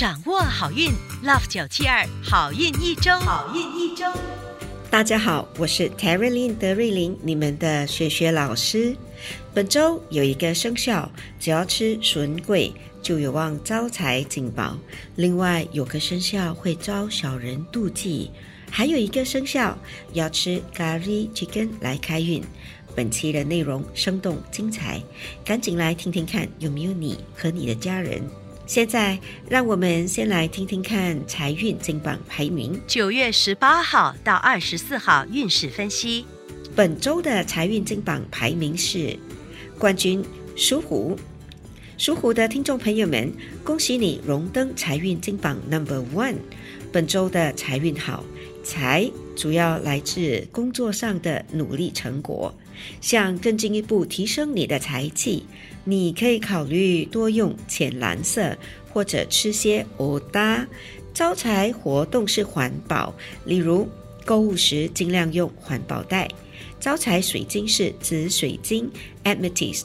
掌握好运，Love 九七二好运一周，好运一周。大家好，我是 Terry Lin 德瑞琳，你们的学学老师。本周有一个生肖，只要吃笋桂就有望招财进宝。另外有个生肖会招小人妒忌，还有一个生肖要吃咖喱 chicken 来开运。本期的内容生动精彩，赶紧来听听看有没有你和你的家人。现在让我们先来听听看财运金榜排名。九月十八号到二十四号运势分析。本周的财运金榜排名是冠军属虎。属虎的听众朋友们，恭喜你荣登财运金榜 Number One。本周的财运好，财主要来自工作上的努力成果。想更进一步提升你的财气，你可以考虑多用浅蓝色，或者吃些欧搭。招财活动是环保，例如购物时尽量用环保袋。招财水晶是紫水晶 （Amethyst）。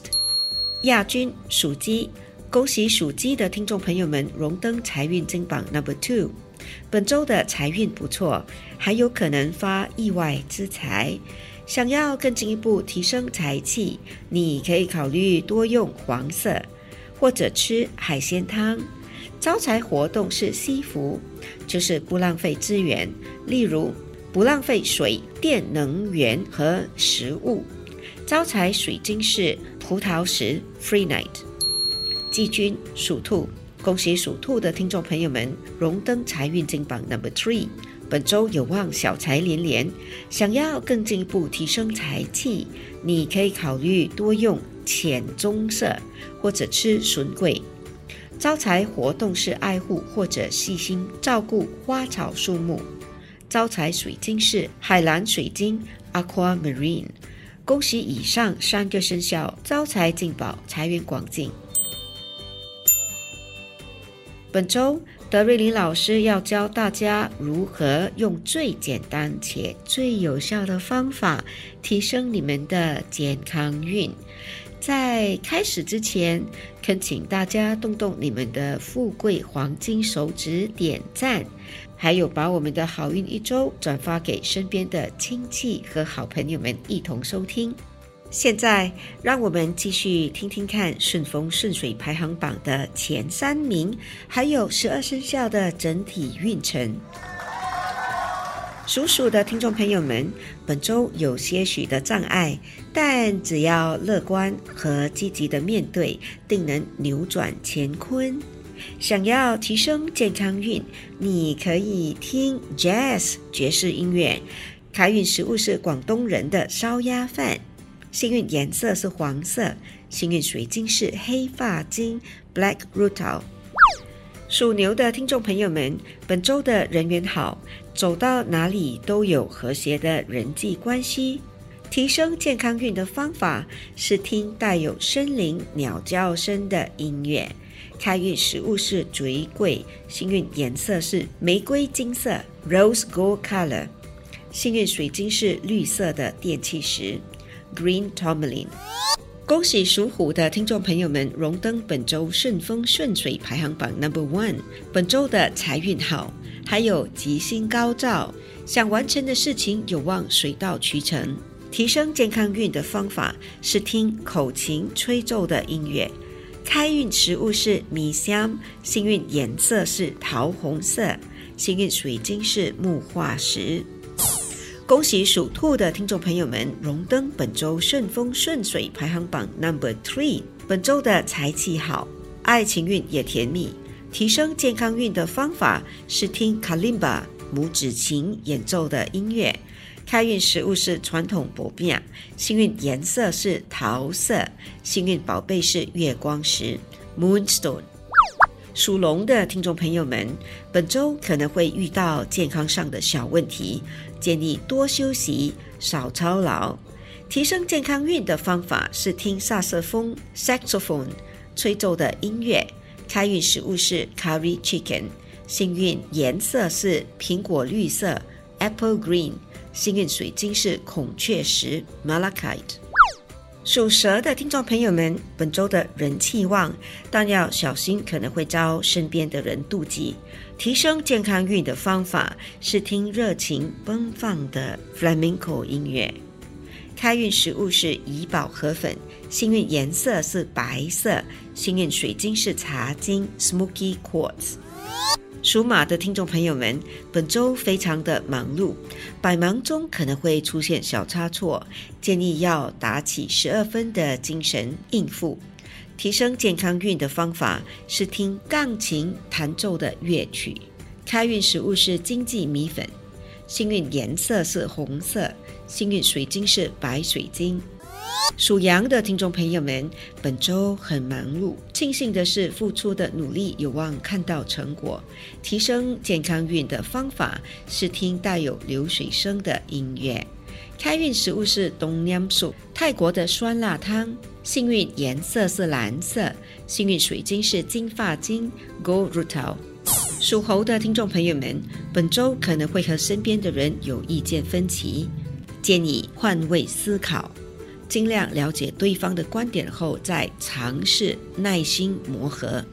亚军属鸡，恭喜属鸡的听众朋友们荣登财运金榜 Number Two。本周的财运不错，还有可能发意外之财。想要更进一步提升财气，你可以考虑多用黄色，或者吃海鲜汤。招财活动是惜福，就是不浪费资源，例如不浪费水电能源和食物。招财水晶是葡萄石 （Free Night）。季军属兔，恭喜属兔的听众朋友们荣登财运金榜 Number Three。本周有望小财连连，想要更进一步提升财气，你可以考虑多用浅棕色，或者吃笋桂。招财活动是爱护或者细心照顾花草树木。招财水晶是海蓝水晶 （Aquamarine）。恭喜以上三个生肖招财进宝，财源广进。本周。德瑞林老师要教大家如何用最简单且最有效的方法提升你们的健康运。在开始之前，恳请大家动动你们的富贵黄金手指点赞，还有把我们的好运一周转发给身边的亲戚和好朋友们一同收听。现在，让我们继续听听看顺风顺水排行榜的前三名，还有十二生肖的整体运程。属鼠的听众朋友们，本周有些许的障碍，但只要乐观和积极的面对，定能扭转乾坤。想要提升健康运，你可以听 Jazz 爵士音乐。开运食物是广东人的烧鸭饭。幸运颜色是黄色，幸运水晶是黑发晶 （Black Rutil）。属牛的听众朋友们，本周的人缘好，走到哪里都有和谐的人际关系。提升健康运的方法是听带有森林鸟叫声的音乐。开运食物是玫瑰，幸运颜色是玫瑰金色 （Rose Gold Color）。幸运水晶是绿色的电气石。Green Tomalin，恭喜属虎的听众朋友们荣登本周顺风顺水排行榜 Number One。本周的财运好，还有吉星高照，想完成的事情有望水到渠成。提升健康运的方法是听口琴吹奏的音乐。开运食物是米香，幸运颜色是桃红色，幸运水晶是木化石。恭喜属兔的听众朋友们荣登本周顺风顺水排行榜 Number Three。本周的财气好，爱情运也甜蜜。提升健康运的方法是听卡林巴拇指琴演奏的音乐。开运食物是传统薄饼，幸运颜色是桃色，幸运宝贝是月光石 Moonstone。属龙的听众朋友们，本周可能会遇到健康上的小问题，建议多休息，少操劳。提升健康运的方法是听萨瑟风 （saxophone） 吹奏的音乐。开运食物是 curry chicken，幸运颜色是苹果绿色 （apple green），幸运水晶是孔雀石 （malachite）。属蛇的听众朋友们，本周的人气旺，但要小心可能会遭身边的人妒忌。提升健康运的方法是听热情奔放的 flamenco 音乐。开运食物是怡宝河粉，幸运颜色是白色，幸运水晶是茶晶 smoky quartz。属马的听众朋友们，本周非常的忙碌，百忙中可能会出现小差错，建议要打起十二分的精神应付。提升健康运的方法是听钢琴弹奏的乐曲。开运食物是经济米粉，幸运颜色是红色，幸运水晶是白水晶。属羊的听众朋友们，本周很忙碌。庆幸的是，付出的努力有望看到成果。提升健康运的方法是听带有流水声的音乐。开运食物是东娘素，泰国的酸辣汤。幸运颜色是蓝色，幸运水晶是金发晶 （Gold Rutil）。属猴的听众朋友们，本周可能会和身边的人有意见分歧，建议换位思考。尽量了解对方的观点后，再尝试耐心磨合。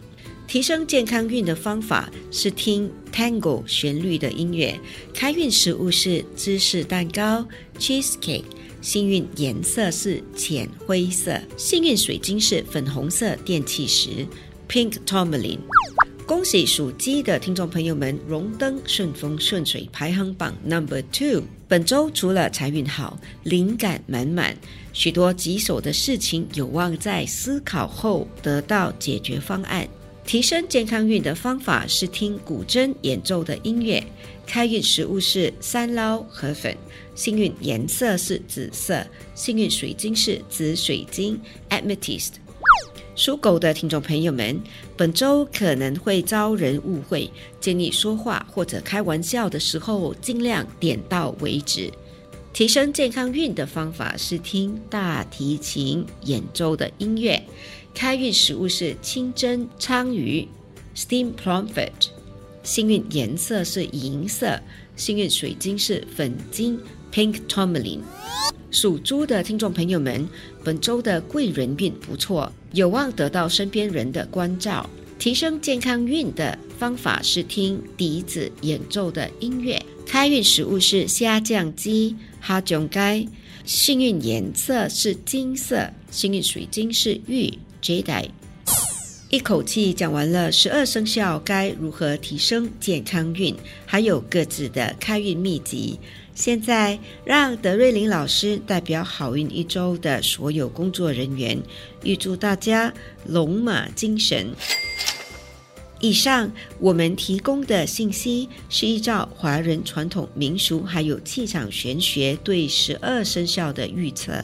提升健康运的方法是听 Tango 旋律的音乐。开运食物是芝士蛋糕 （cheesecake）。幸运颜色是浅灰色。幸运水晶是粉红色电气石 （pink tourmaline）。恭喜属鸡的听众朋友们荣登顺风顺水排行榜 Number Two。本周除了财运好，灵感满满，许多棘手的事情有望在思考后得到解决方案。提升健康运的方法是听古筝演奏的音乐。开运食物是三捞河粉。幸运颜色是紫色。幸运水晶是紫水晶 （Amethyst）。属狗的听众朋友们，本周可能会遭人误会，建议说话或者开玩笑的时候尽量点到为止。提升健康运的方法是听大提琴演奏的音乐。开运食物是清蒸鲳鱼 （steamed plumfish）。幸运颜色是银色。幸运水晶是粉晶 （pink tourmaline）。属猪的听众朋友们，本周的贵人运不错，有望得到身边人的关照。提升健康运的方法是听笛子演奏的音乐。开运食物是虾酱鸡哈囧盖。幸运颜色是金色。幸运水晶是玉 jade。一口气讲完了十二生肖该如何提升健康运，还有各自的开运秘籍。现在，让德瑞琳老师代表好运一周的所有工作人员，预祝大家龙马精神。以上我们提供的信息是依照华人传统民俗还有气场玄学对十二生肖的预测，